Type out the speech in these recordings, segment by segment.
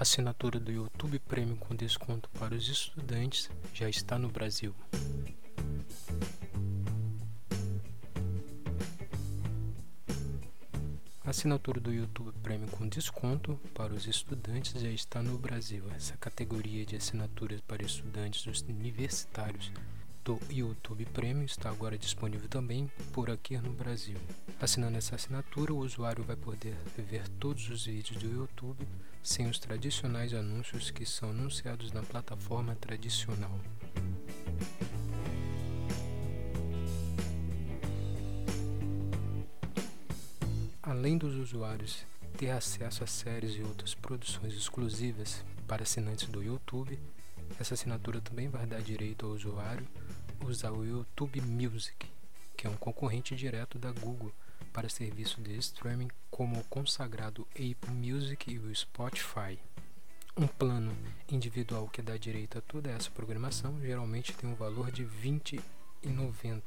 Assinatura do YouTube Premium com desconto para os estudantes já está no Brasil. Assinatura do YouTube Premium com desconto para os estudantes já está no Brasil. Essa categoria de assinaturas para estudantes universitários do YouTube Premium está agora disponível também por aqui no Brasil. Assinando essa assinatura, o usuário vai poder ver todos os vídeos do YouTube sem os tradicionais anúncios que são anunciados na plataforma tradicional. Além dos usuários ter acesso a séries e outras produções exclusivas para assinantes do YouTube, essa assinatura também vai dar direito ao usuário usar o YouTube Music, que é um concorrente direto da Google para serviço de streaming como o consagrado Apple Music e o Spotify. Um plano individual que dá direito a toda essa programação geralmente tem um valor de R$ 20,90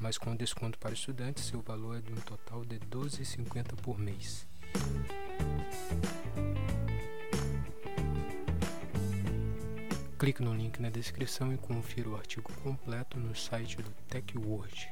mas com desconto para estudantes, seu valor é de um total de R$ 12,50 por mês. Clique no link na descrição e confira o artigo completo no site do TechWord.